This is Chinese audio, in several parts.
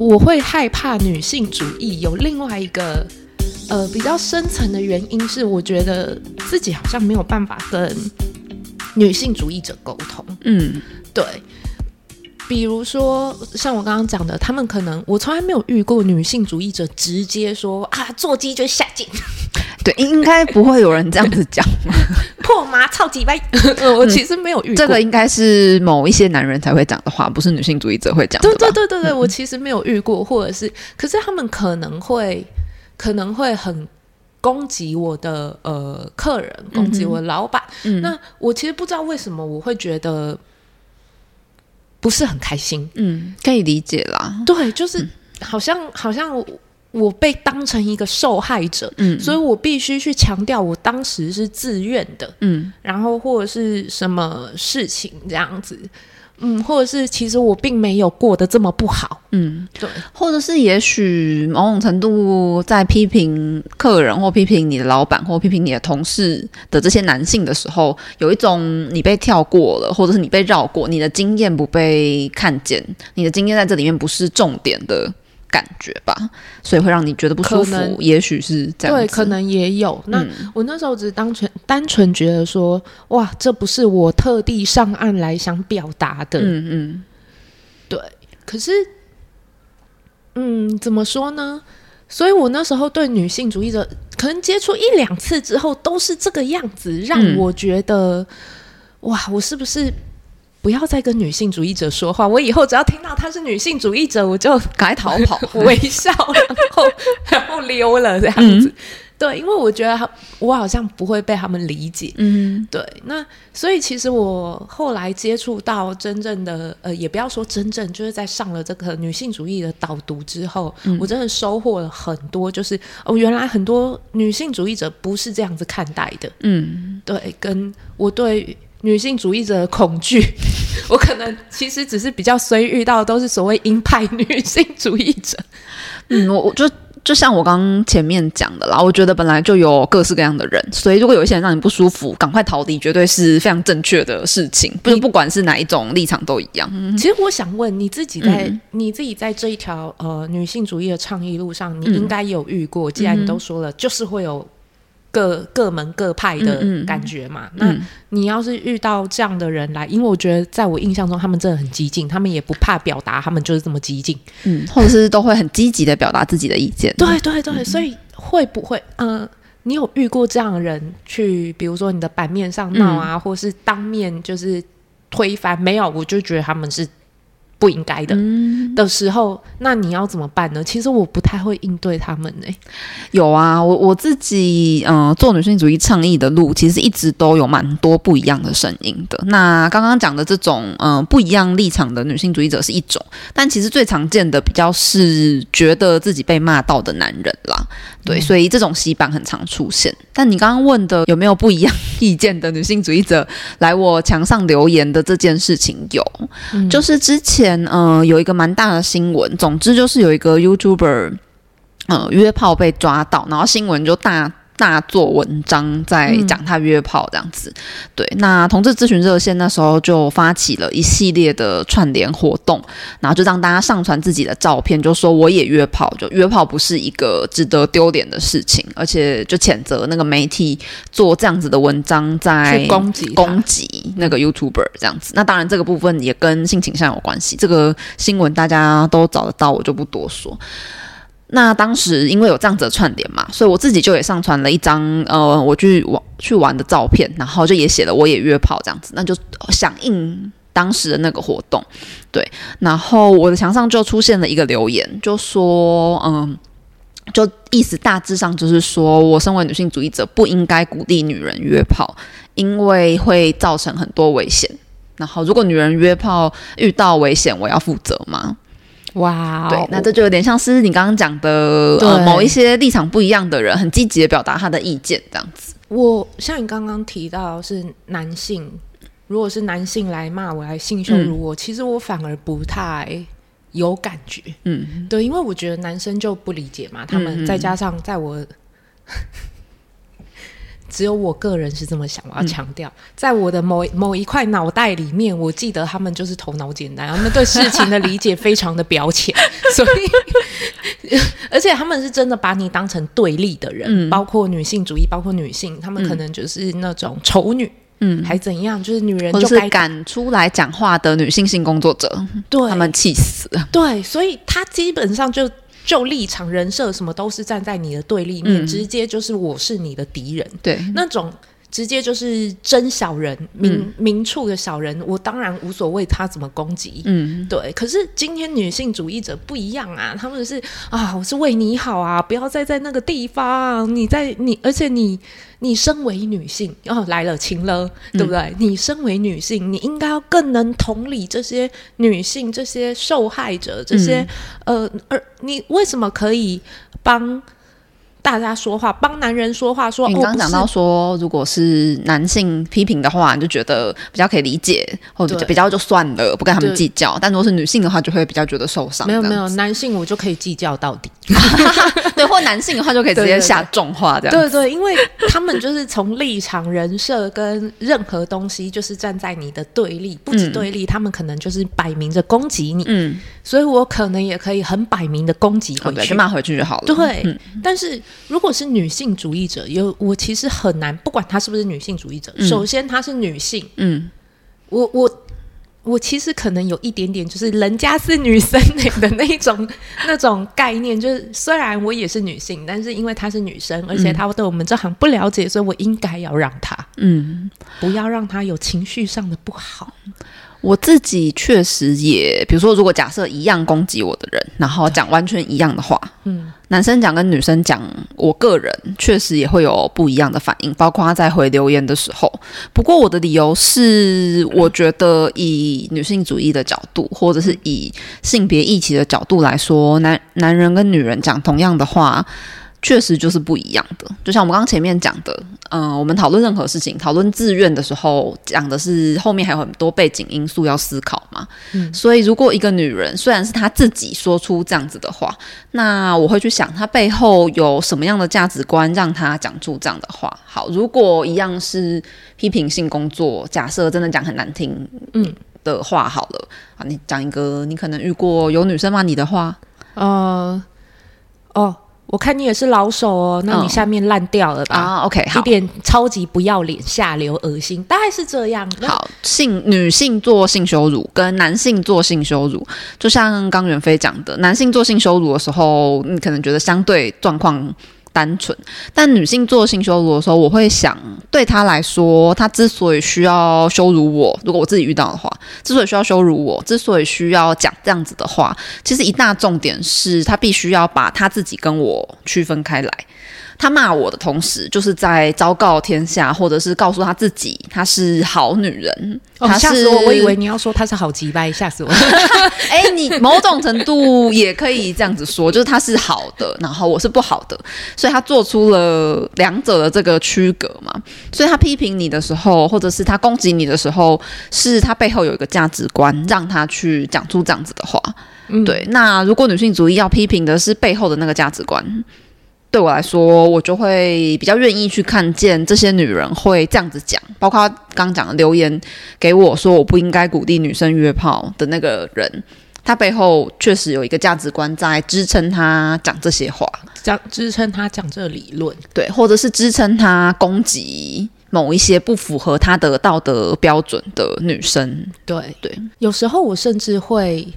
我会害怕女性主义，有另外一个呃比较深层的原因是，我觉得自己好像没有办法跟女性主义者沟通。嗯，对。比如说，像我刚刚讲的，他们可能我从来没有遇过女性主义者直接说啊，做鸡就下贱。对，应该不会有人这样子讲。破麻超级歪。我其实没有遇过。这个应该是某一些男人才会讲的话，不是女性主义者会讲的。对对对对对，我其实没有遇过，或者是，可是他们可能会可能会很攻击我的呃客人，攻击我的老板。嗯。那我其实不知道为什么我会觉得。不是很开心，嗯，可以理解啦。对，就是好像、嗯、好像我，被当成一个受害者，嗯，所以我必须去强调我当时是自愿的，嗯，然后或者是什么事情这样子。嗯，或者是其实我并没有过得这么不好，嗯，对，或者是也许某种程度在批评客人或批评你的老板或批评你的同事的这些男性的时候，有一种你被跳过了，或者是你被绕过，你的经验不被看见，你的经验在这里面不是重点的。感觉吧，所以会让你觉得不舒服。也许是这样，对，可能也有。那、嗯、我那时候只是单纯单纯觉得说，哇，这不是我特地上岸来想表达的。嗯嗯，对。可是，嗯，怎么说呢？所以我那时候对女性主义者，可能接触一两次之后，都是这个样子，让我觉得，嗯、哇，我是不是？不要再跟女性主义者说话。我以后只要听到她是女性主义者，我就赶快逃跑，微笑，然后然后溜了这样子。嗯、对，因为我觉得我好像不会被他们理解。嗯，对。那所以其实我后来接触到真正的呃，也不要说真正，就是在上了这个女性主义的导读之后，嗯、我真的收获了很多。就是哦，原来很多女性主义者不是这样子看待的。嗯，对，跟我对。女性主义者的恐惧，我可能其实只是比较衰，遇到的都是所谓鹰派女性主义者。嗯，我我就就像我刚刚前面讲的啦，我觉得本来就有各式各样的人，所以如果有一些人让你不舒服，赶快逃离，绝对是非常正确的事情。不是不管是哪一种立场都一样。嗯，其实我想问你自己在，你自己在这一条呃女性主义的倡议路上，你应该有遇过。嗯、既然你都说了，就是会有。各各门各派的感觉嘛，嗯嗯、那你要是遇到这样的人来，因为我觉得在我印象中，他们真的很激进，他们也不怕表达，他们就是这么激进，嗯，或者是都会很积极的表达自己的意见。对对对，嗯、所以会不会，嗯、呃，你有遇过这样的人去，比如说你的版面上闹啊，嗯、或是当面就是推翻？没有，我就觉得他们是。不应该的、嗯、的时候，那你要怎么办呢？其实我不太会应对他们呢、欸。有啊，我我自己嗯、呃，做女性主义倡议的路，其实一直都有蛮多不一样的声音的。那刚刚讲的这种嗯、呃，不一样立场的女性主义者是一种，但其实最常见的比较是觉得自己被骂到的男人啦。对，嗯、所以这种洗版很常出现。但你刚刚问的有没有不一样意见的女性主义者来我墙上留言的这件事情，有，嗯、就是之前。嗯、呃，有一个蛮大的新闻。总之就是有一个 YouTuber，呃，约炮被抓到，然后新闻就大大做文章在讲他约炮这样子。嗯、对，那同志咨询热线那时候就发起了一系列的串联活动，然后就让大家上传自己的照片，就说我也约炮，就约炮不是一个值得丢脸的事情，而且就谴责那个媒体做这样子的文章在攻击攻击那个 YouTuber 这样子。那当然这个部分也跟性倾向有关系，这个新闻大家都找得到，我就不多说。那当时因为有这样子的串联嘛，所以我自己就也上传了一张呃我去玩去玩的照片，然后就也写了我也约炮这样子，那就响应当时的那个活动，对，然后我的墙上就出现了一个留言，就说嗯，就意思大致上就是说我身为女性主义者不应该鼓励女人约炮，因为会造成很多危险，然后如果女人约炮遇到危险，我要负责吗？哇，对，那这就有点像是你刚刚讲的，对呃，某一些立场不一样的人，很积极的表达他的意见，这样子。我像你刚刚提到是男性，如果是男性来骂我，来性羞辱我，嗯、其实我反而不太有感觉。嗯，对，因为我觉得男生就不理解嘛，他们再加上在我。嗯只有我个人是这么想，我要强调，嗯、在我的某某一块脑袋里面，我记得他们就是头脑简单，他们对事情的理解非常的表浅，所以，而且他们是真的把你当成对立的人，嗯、包括女性主义，包括女性，他们可能就是那种丑女，嗯，还怎样，就是女人就该敢出来讲话的女性性工作者，对，他们气死了，对，所以他基本上就。就立场、人设什么都是站在你的对立面，嗯、直接就是我是你的敌人，对那种直接就是真小人、明、嗯、明处的小人，我当然无所谓他怎么攻击，嗯，对。可是今天女性主义者不一样啊，他们是啊，我是为你好啊，不要再在那个地方，你在你，而且你。你身为女性，哦，来了，情了，对不对？嗯、你身为女性，你应该要更能同理这些女性、这些受害者、这些、嗯、呃，而你为什么可以帮？大家说话，帮男人说话说。说你刚刚讲到说，哦、如果是男性批评的话，你就觉得比较可以理解，或者比较就算了，不跟他们计较。但如果是女性的话，就会比较觉得受伤。没有没有，男性我就可以计较到底。对，或男性的话就可以直接下重话这样。对，对对，因为他们就是从立场、人设跟任何东西，就是站在你的对立，不止对立，嗯、他们可能就是摆明着攻击你。嗯，所以我可能也可以很摆明的攻击回去，骂回去就好了。对，嗯、但是。如果是女性主义者，有我其实很难，不管她是不是女性主义者，嗯、首先她是女性，嗯，我我我其实可能有一点点，就是人家是女生的那种 那种概念，就是虽然我也是女性，但是因为她是女生，而且她对我们这行不了解，所以我应该要让她，嗯，不要让她有情绪上的不好。我自己确实也，比如说，如果假设一样攻击我的人，然后讲完全一样的话，嗯，男生讲跟女生讲，我个人确实也会有不一样的反应，包括他在回留言的时候。不过我的理由是，我觉得以女性主义的角度，或者是以性别议题的角度来说，男男人跟女人讲同样的话。确实就是不一样的，就像我们刚刚前面讲的，嗯、呃，我们讨论任何事情，讨论自愿的时候，讲的是后面还有很多背景因素要思考嘛。嗯，所以如果一个女人虽然是她自己说出这样子的话，那我会去想她背后有什么样的价值观让她讲出这样的话。好，如果一样是批评性工作，假设真的讲很难听嗯的话，好了，啊，你讲一个你可能遇过有女生骂你的话，呃，哦。我看你也是老手哦，那你下面烂掉了吧？啊、哦，OK，好，一点超级不要脸、下流、恶心，大概是这样。好，性女性做性羞辱跟男性做性羞辱，就像刚元飞讲的，男性做性羞辱的时候，你可能觉得相对状况。单纯，但女性做性羞辱的时候，我会想，对她来说，她之所以需要羞辱我，如果我自己遇到的话，之所以需要羞辱我，之所以需要讲这样子的话，其实一大重点是她必须要把她自己跟我区分开来。他骂我的同时，就是在昭告天下，或者是告诉他自己，她是好女人。吓死我！我以为你要说他是好鸡掰，吓死我！哎、欸，你某种程度也可以这样子说，就是他是好的，然后我是不好的，所以他做出了两者的这个区隔嘛。所以他批评你的时候，或者是他攻击你的时候，是他背后有一个价值观，让他去讲出这样子的话。嗯、对，那如果女性主义要批评的是背后的那个价值观。对我来说，我就会比较愿意去看见这些女人会这样子讲，包括刚刚讲的留言给我说我不应该鼓励女生约炮的那个人，他背后确实有一个价值观在支撑他讲这些话，讲支撑他讲这个理论，对，或者是支撑他攻击某一些不符合他的道德标准的女生。对对，有时候我甚至会。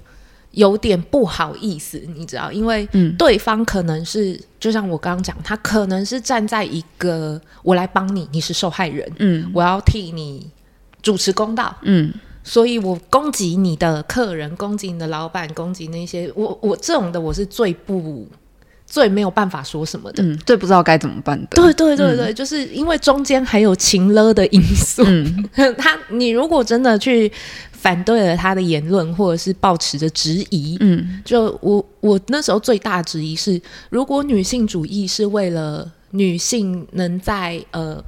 有点不好意思，你知道，因为对方可能是，嗯、就像我刚刚讲，他可能是站在一个我来帮你，你是受害人，嗯，我要替你主持公道，嗯，所以我攻击你的客人，攻击你的老板，攻击那些我我这种的，我是最不最没有办法说什么的，嗯，最不知道该怎么办的，对对对对，嗯、就是因为中间还有情勒的因素，嗯，他你如果真的去。反对了他的言论，或者是抱持着质疑。嗯，就我我那时候最大质疑是，如果女性主义是为了女性能在呃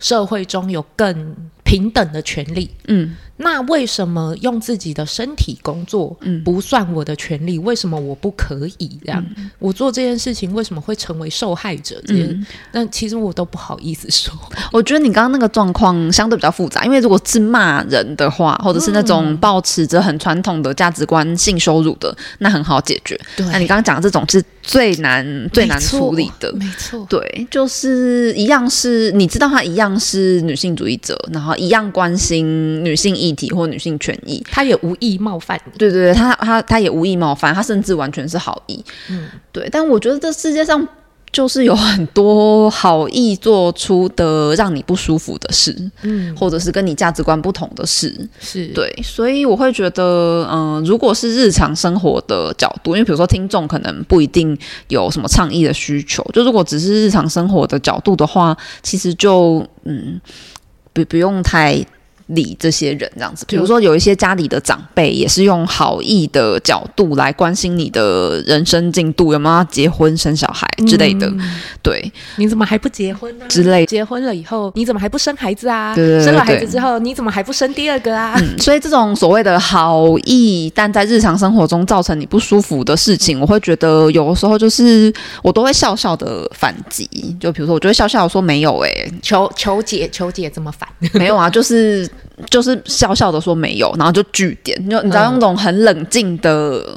社会中有更平等的权利，嗯，那为什么用自己的身体工作不算我的权利？嗯、为什么我不可以这样？嗯、我做这件事情为什么会成为受害者？这些，那、嗯、其实我都不好意思说。我觉得你刚刚那个状况相对比较复杂，因为如果是骂人的话，或者是那种抱持着很传统的价值观、性羞辱的，那很好解决。对，那你刚刚讲的这种是最难、最难处理的。没错，对，就是一样是，你知道他一样是女性主义者，然后一样关心女性。议题或女性权益，他也无意冒犯。对对对，他他他也无意冒犯，他甚至完全是好意。嗯，对。但我觉得这世界上就是有很多好意做出的让你不舒服的事，嗯，或者是跟你价值观不同的事，是对。所以我会觉得，嗯、呃，如果是日常生活的角度，因为比如说听众可能不一定有什么倡议的需求，就如果只是日常生活的角度的话，其实就嗯，不不用太。理这些人这样子，比如说有一些家里的长辈也是用好意的角度来关心你的人生进度，有没有要结婚生小孩之类的。嗯、对，你怎么还不结婚呢？之类，结婚了以后你怎么还不生孩子啊？对对对对，生了孩子之后你怎么还不生第二个啊？嗯、所以这种所谓的好意，但在日常生活中造成你不舒服的事情，嗯、我会觉得有的时候就是我都会笑笑的反击。就比如说，我就会笑笑说没有哎、欸，求求解求解这么反？没有啊，就是。就是笑笑的说没有，然后就据点，就你知道用那种很冷静的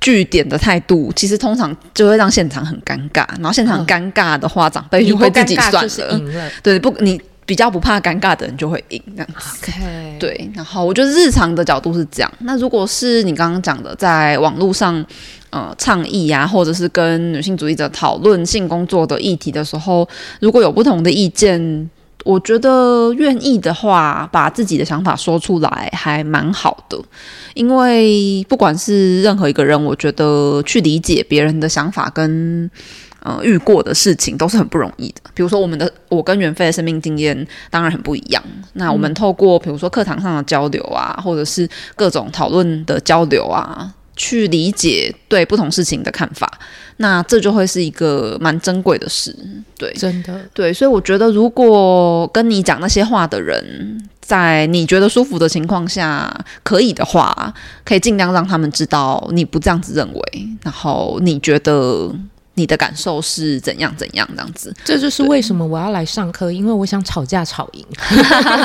据点的态度，嗯、其实通常就会让现场很尴尬，然后现场尴尬的话，嗯、长辈就会自己算了，对，不，你比较不怕尴尬的人就会赢这样子。对，然后我觉得日常的角度是这样。那如果是你刚刚讲的，在网络上呃倡议啊，或者是跟女性主义者讨论性工作的议题的时候，如果有不同的意见。我觉得愿意的话，把自己的想法说出来还蛮好的，因为不管是任何一个人，我觉得去理解别人的想法跟呃遇过的事情都是很不容易的。比如说，我们的我跟袁飞的生命经验当然很不一样。那我们透过比如说课堂上的交流啊，或者是各种讨论的交流啊，去理解对不同事情的看法。那这就会是一个蛮珍贵的事，对，真的，对，所以我觉得，如果跟你讲那些话的人，在你觉得舒服的情况下，可以的话，可以尽量让他们知道你不这样子认为，然后你觉得。你的感受是怎样？怎样这样子？这就是为什么我要来上课，因为我想吵架吵赢。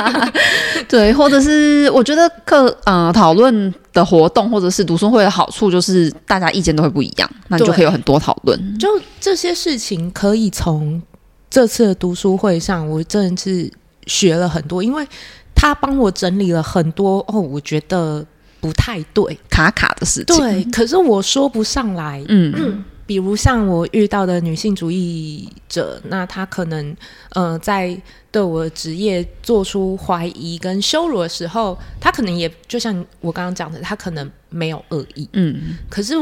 对，或者是我觉得课呃讨论的活动，或者是读书会的好处，就是大家意见都会不一样，那你就可以有很多讨论。就这些事情，可以从这次的读书会上，我真的是学了很多，因为他帮我整理了很多哦，我觉得不太对卡卡的事情。对，可是我说不上来。嗯。嗯 比如像我遇到的女性主义者，那她可能呃在对我的职业做出怀疑跟羞辱的时候，他可能也就像我刚刚讲的，他可能没有恶意，嗯，可是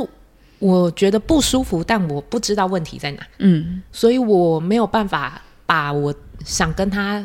我觉得不舒服，但我不知道问题在哪，嗯，所以我没有办法把我想跟她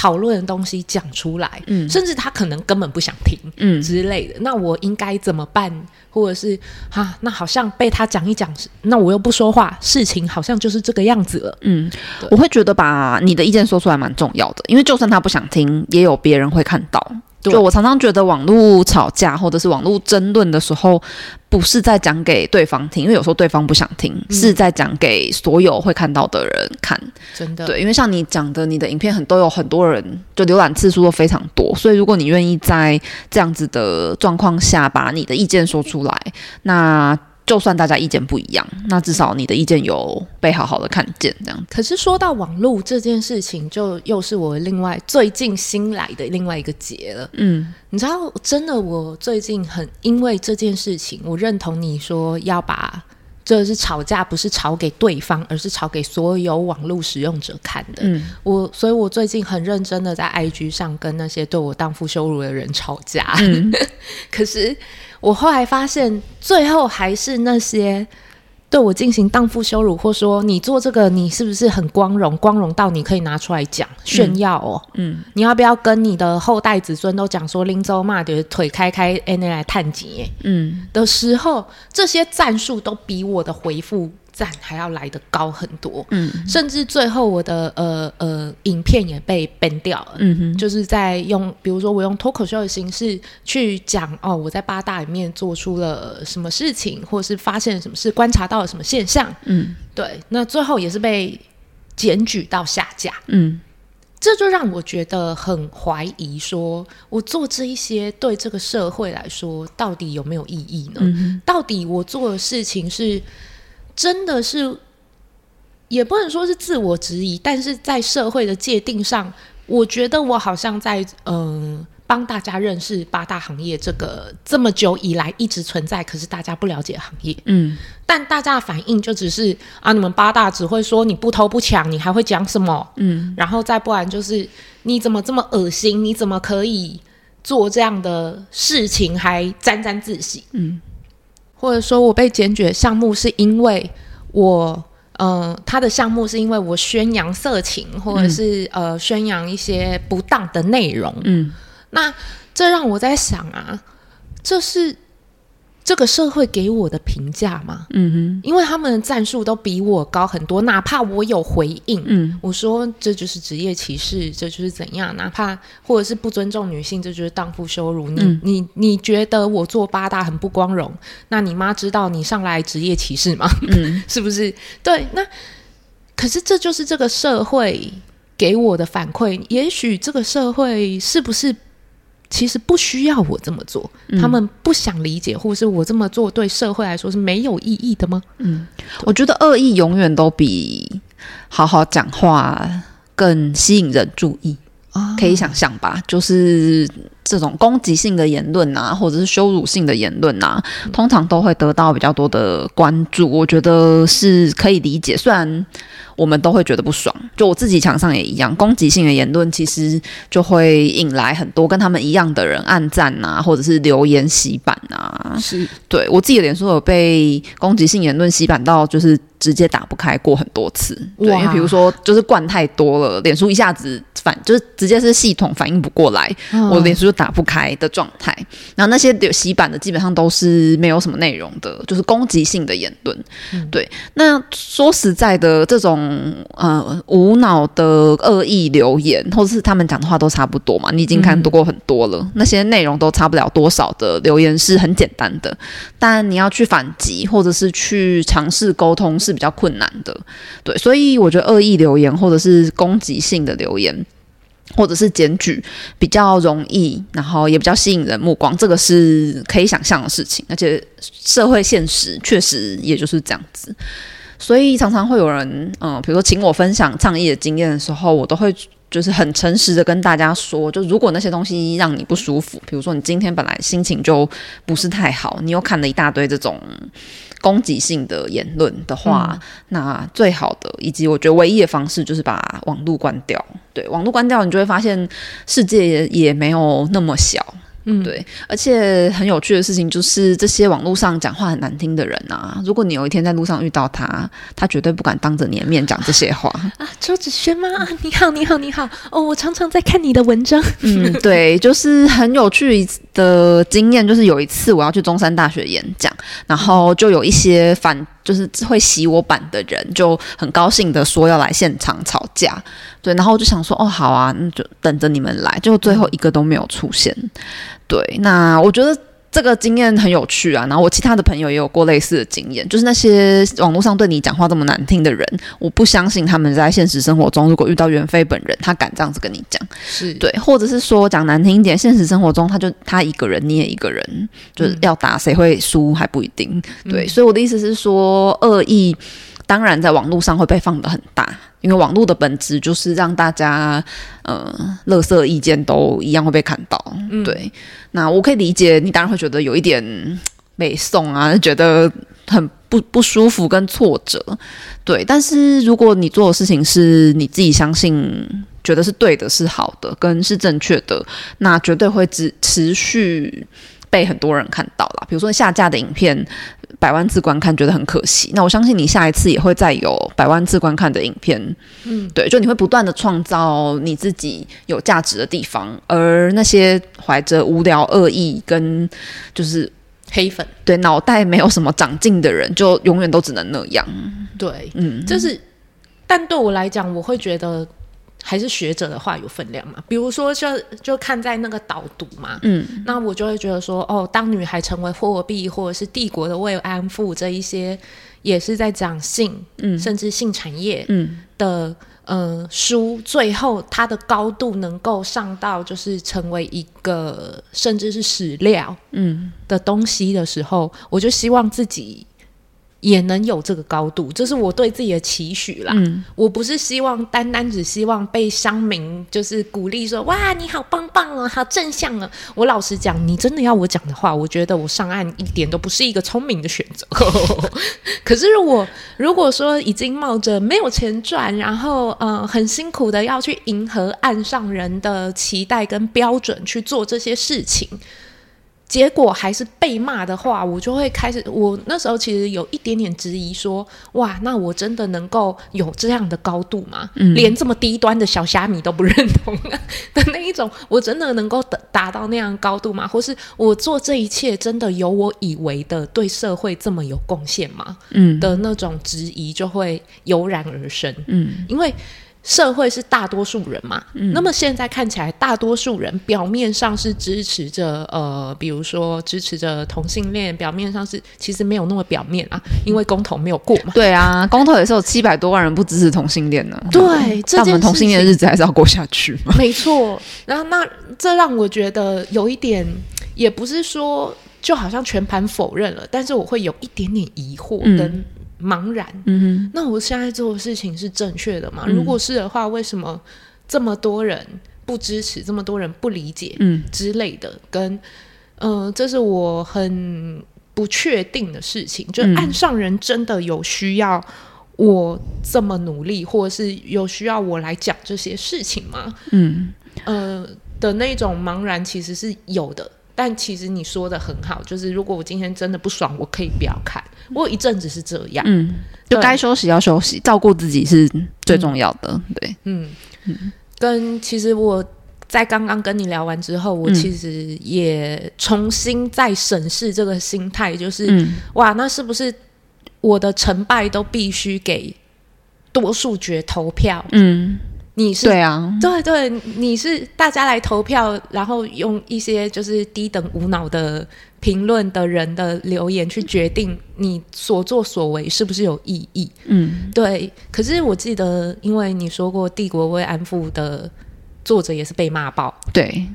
讨论的东西讲出来，嗯，甚至他可能根本不想听，嗯之类的。那我应该怎么办？或者是哈，那好像被他讲一讲，那我又不说话，事情好像就是这个样子了。嗯，我会觉得把你的意见说出来蛮重要的，因为就算他不想听，也有别人会看到。对就我常常觉得，网络吵架或者是网络争论的时候，不是在讲给对方听，因为有时候对方不想听，嗯、是在讲给所有会看到的人看。真的，对，因为像你讲的，你的影片很都有很多人，就浏览次数都非常多，所以如果你愿意在这样子的状况下把你的意见说出来，那。就算大家意见不一样，那至少你的意见有被好好的看见，这样。可是说到网络这件事情，就又是我另外最近新来的另外一个结了。嗯，你知道，真的，我最近很因为这件事情，我认同你说要把这是吵架，不是吵给对方，而是吵给所有网络使用者看的。嗯，我，所以我最近很认真的在 IG 上跟那些对我荡妇羞辱的人吵架。嗯，可是。我后来发现，最后还是那些对我进行荡妇羞辱，或说你做这个，你是不是很光荣？光荣到你可以拿出来讲炫耀哦。嗯，嗯，你要不要跟你的后代子孙都讲说，林州骂的腿开开，哎，那来探吉。嗯，的时候，这些战术都比我的回复赞还要来得高很多。嗯，甚至最后我的呃呃影片也被 ban 掉了。嗯哼，就是在用，比如说我用脱口秀的形式去讲哦，我在八大里面做出了什么事情，或是发现了什么事，观察到了什么现象。嗯，对，那最后也是被检举到下架。嗯。这就让我觉得很怀疑，说我做这一些对这个社会来说到底有没有意义呢？嗯、到底我做的事情是真的是，也不能说是自我质疑，但是在社会的界定上，我觉得我好像在嗯。呃帮大家认识八大行业这个这么久以来一直存在，可是大家不了解行业。嗯，但大家的反应就只是啊，你们八大只会说你不偷不抢，你还会讲什么？嗯，然后再不然就是你怎么这么恶心？你怎么可以做这样的事情还沾沾自喜？嗯，或者说我被检举的项目是因为我，呃，他的项目是因为我宣扬色情，或者是、嗯、呃宣扬一些不当的内容。嗯。那这让我在想啊，这是这个社会给我的评价吗？嗯哼，因为他们的战术都比我高很多，哪怕我有回应，嗯，我说这就是职业歧视，这就是怎样，哪怕或者是不尊重女性，这就是荡妇羞辱。你、嗯、你你觉得我做八大很不光荣？那你妈知道你上来职业歧视吗？嗯，是不是？对，那可是这就是这个社会给我的反馈。也许这个社会是不是？其实不需要我这么做，他们不想理解，或是我这么做对社会来说是没有意义的吗？嗯，我觉得恶意永远都比好好讲话更吸引人注意。啊，可以想象吧，就是这种攻击性的言论啊，或者是羞辱性的言论啊，通常都会得到比较多的关注。我觉得是可以理解，虽然我们都会觉得不爽。就我自己墙上也一样，攻击性的言论其实就会引来很多跟他们一样的人暗赞啊，或者是留言洗版啊。是，对，我自己的脸书有被攻击性言论洗版到，就是。直接打不开过很多次，对，因为比如说就是灌太多了，脸书一下子反就是直接是系统反应不过来，嗯、我脸书就打不开的状态。然后那些有洗版的基本上都是没有什么内容的，就是攻击性的言论。嗯、对，那说实在的，这种嗯呃无脑的恶意留言，或者是他们讲的话都差不多嘛，你已经看读过很多了，那些内容都差不了多少的留言是很简单的，但你要去反击或者是去尝试沟通。是比较困难的，对，所以我觉得恶意留言或者是攻击性的留言，或者是检举比较容易，然后也比较吸引人目光，这个是可以想象的事情，而且社会现实确实也就是这样子，所以常常会有人，嗯，比如说请我分享倡议的经验的时候，我都会就是很诚实的跟大家说，就如果那些东西让你不舒服，比如说你今天本来心情就不是太好，你又看了一大堆这种。攻击性的言论的话，嗯、那最好的以及我觉得唯一的方式就是把网络关掉。对，网络关掉，你就会发现世界也，也没有那么小。嗯，对，而且很有趣的事情就是，这些网络上讲话很难听的人啊，如果你有一天在路上遇到他，他绝对不敢当着你的面讲这些话啊。周子轩吗？你好，你好，你好。哦，我常常在看你的文章。嗯，对，就是很有趣的经验，就是有一次我要去中山大学演讲，然后就有一些反。就是会洗我版的人就很高兴的说要来现场吵架，对，然后我就想说哦好啊，那就等着你们来，结果最后一个都没有出现，对，那我觉得。这个经验很有趣啊，然后我其他的朋友也有过类似的经验，就是那些网络上对你讲话这么难听的人，我不相信他们在现实生活中如果遇到袁飞本人，他敢这样子跟你讲，是。对，或者是说讲难听一点，现实生活中他就他一个人，你也一个人，就是要打谁会输还不一定，对，嗯、所以我的意思是说，恶意当然在网络上会被放得很大。因为网络的本质就是让大家，呃，乐色意见都一样会被看到。嗯、对，那我可以理解，你当然会觉得有一点美送啊，觉得很不不舒服跟挫折。对，但是如果你做的事情是你自己相信、觉得是对的、是好的、跟是正确的，那绝对会持持续被很多人看到啦。比如说下架的影片。百万次观看觉得很可惜，那我相信你下一次也会再有百万次观看的影片，嗯，对，就你会不断的创造你自己有价值的地方，而那些怀着无聊恶意跟就是黑粉，对，脑袋没有什么长进的人，就永远都只能那样。对，嗯，就是，但对我来讲，我会觉得。还是学者的话有分量嘛？比如说就，就就看在那个导读嘛，嗯，那我就会觉得说，哦，当女孩成为货币或者是帝国的慰安妇这一些，也是在讲性，嗯，甚至性产业，嗯的，嗯、呃，书最后它的高度能够上到就是成为一个甚至是史料，嗯的东西的时候，嗯、我就希望自己。也能有这个高度，这是我对自己的期许啦。嗯，我不是希望单单只希望被乡民就是鼓励说，哇，你好棒棒哦，好正向啊。我老实讲，你真的要我讲的话，我觉得我上岸一点都不是一个聪明的选择。可是如果如果说已经冒着没有钱赚，然后呃很辛苦的要去迎合岸上人的期待跟标准去做这些事情。结果还是被骂的话，我就会开始。我那时候其实有一点点质疑，说：“哇，那我真的能够有这样的高度吗？嗯、连这么低端的小虾米都不认同的那一种，我真的能够达达到那样高度吗？或是我做这一切真的有我以为的对社会这么有贡献吗？”嗯，的那种质疑就会油然而生。嗯，因为。社会是大多数人嘛，嗯，那么现在看起来，大多数人表面上是支持着，呃，比如说支持着同性恋，表面上是其实没有那么表面啊，因为公投没有过嘛。对啊，公投也是有七百多万人不支持同性恋呢。对，但我们同性恋的日子还是要过下去嘛。没错，然后那这让我觉得有一点，也不是说就好像全盘否认了，但是我会有一点点疑惑跟。嗯茫然，嗯哼，那我现在做的事情是正确的吗？嗯，如果是的话，为什么这么多人不支持，这么多人不理解，嗯之类的？跟，嗯、呃，这是我很不确定的事情。就岸上人真的有需要我这么努力，或者是有需要我来讲这些事情吗？嗯，呃的那种茫然其实是有的。但其实你说的很好，就是如果我今天真的不爽，我可以不要看。我有一阵子是这样，嗯，就该休息要休息，照顾自己是最重要的。嗯、对，嗯嗯。跟其实我在刚刚跟你聊完之后，我其实也重新再审视这个心态，就是、嗯、哇，那是不是我的成败都必须给多数决投票？嗯。你是对啊，对对，你是大家来投票，然后用一些就是低等无脑的评论的人的留言去决定你所作所为是不是有意义。嗯，对。可是我记得，因为你说过《帝国慰安妇》的作者也是被骂爆，对。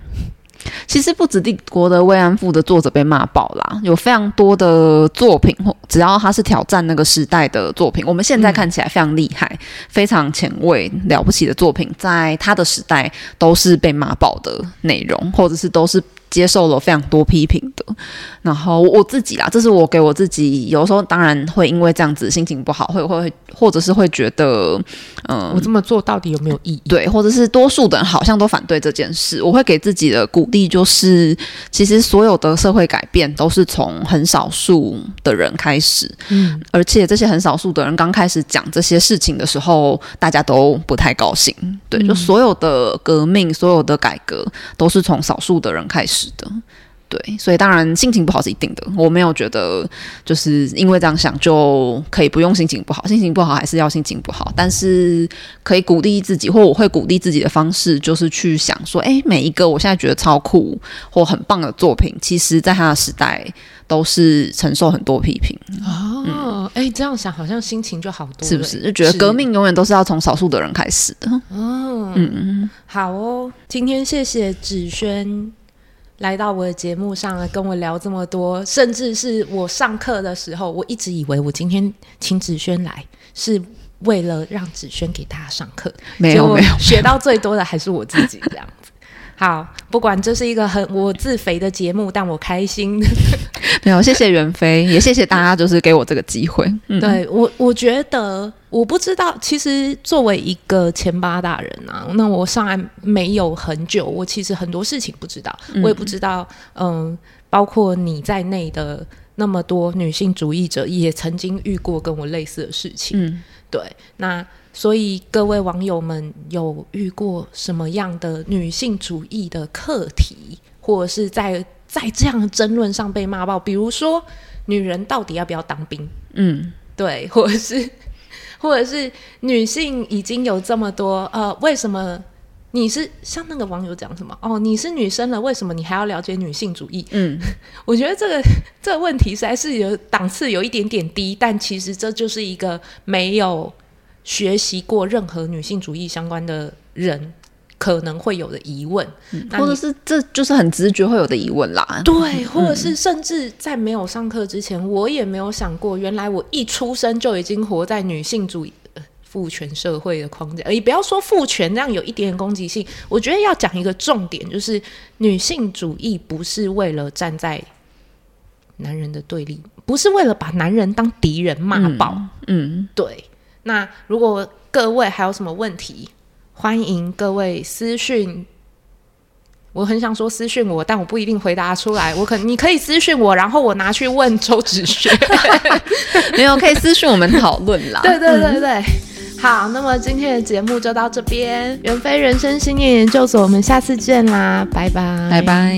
其实不止《帝国的慰安妇》的作者被骂爆啦，有非常多的作品，只要他是挑战那个时代的作品，我们现在看起来非常厉害、非常前卫、了不起的作品，在他的时代都是被骂爆的内容，或者是都是。接受了非常多批评的，然后我自己啦，这是我给我自己，有时候当然会因为这样子心情不好，会会或者是会觉得，嗯，我这么做到底有没有意义？对，或者是多数的人好像都反对这件事，我会给自己的鼓励就是，其实所有的社会改变都是从很少数的人开始，嗯，而且这些很少数的人刚开始讲这些事情的时候，大家都不太高兴，对，就所有的革命，所有的改革都是从少数的人开始。是的，对，所以当然心情不好是一定的。我没有觉得就是因为这样想就可以不用心情不好，心情不好还是要心情不好。但是可以鼓励自己，或我会鼓励自己的方式，就是去想说，哎，每一个我现在觉得超酷或很棒的作品，其实在他的时代都是承受很多批评。哦，哎、嗯，这样想好像心情就好多，是不是？就觉得革命永远都是要从少数的人开始的。哦，嗯，好哦，今天谢谢芷瑄。来到我的节目上来跟我聊这么多，甚至是我上课的时候，我一直以为我今天请子轩来是为了让子轩给大家上课，没有没有，学到最多的还是我自己这样子。好，不管这是一个很我自肥的节目，但我开心。没有，谢谢袁飞，也谢谢大家，就是给我这个机会。嗯、对我，我觉得我不知道，其实作为一个前八大人啊，那我上岸没有很久，我其实很多事情不知道，嗯、我也不知道，嗯，包括你在内的那么多女性主义者，也曾经遇过跟我类似的事情。嗯，对，那。所以各位网友们有遇过什么样的女性主义的课题，或者是在在这样的争论上被骂爆？比如说，女人到底要不要当兵？嗯，对，或者是 或者是女性已经有这么多呃，为什么你是像那个网友讲什么哦？你是女生了，为什么你还要了解女性主义？嗯，我觉得这个这个问题实在是有档次有一点点低，但其实这就是一个没有学习过任何女性主义相关的人可能会有的疑问，嗯、或者是这就是很直觉会有的疑问啦。对，或者是甚至在没有上课之前，嗯、我也没有想过，原来我一出生就已经活在女性主义、呃、父权社会的框架。也不要说父权这样有一点点攻击性，我觉得要讲一个重点，就是女性主义不是为了站在男人的对立，不是为了把男人当敌人骂爆。嗯，嗯对。那如果各位还有什么问题？欢迎各位私讯，我很想说私讯我，但我不一定回答出来。我可你可以私讯我，然后我拿去问周芷瑄。没有，可以私讯我们讨论啦。对对对对，嗯、好，那么今天的节目就到这边。袁飞人生信念研究所，我们下次见啦，拜拜，拜拜。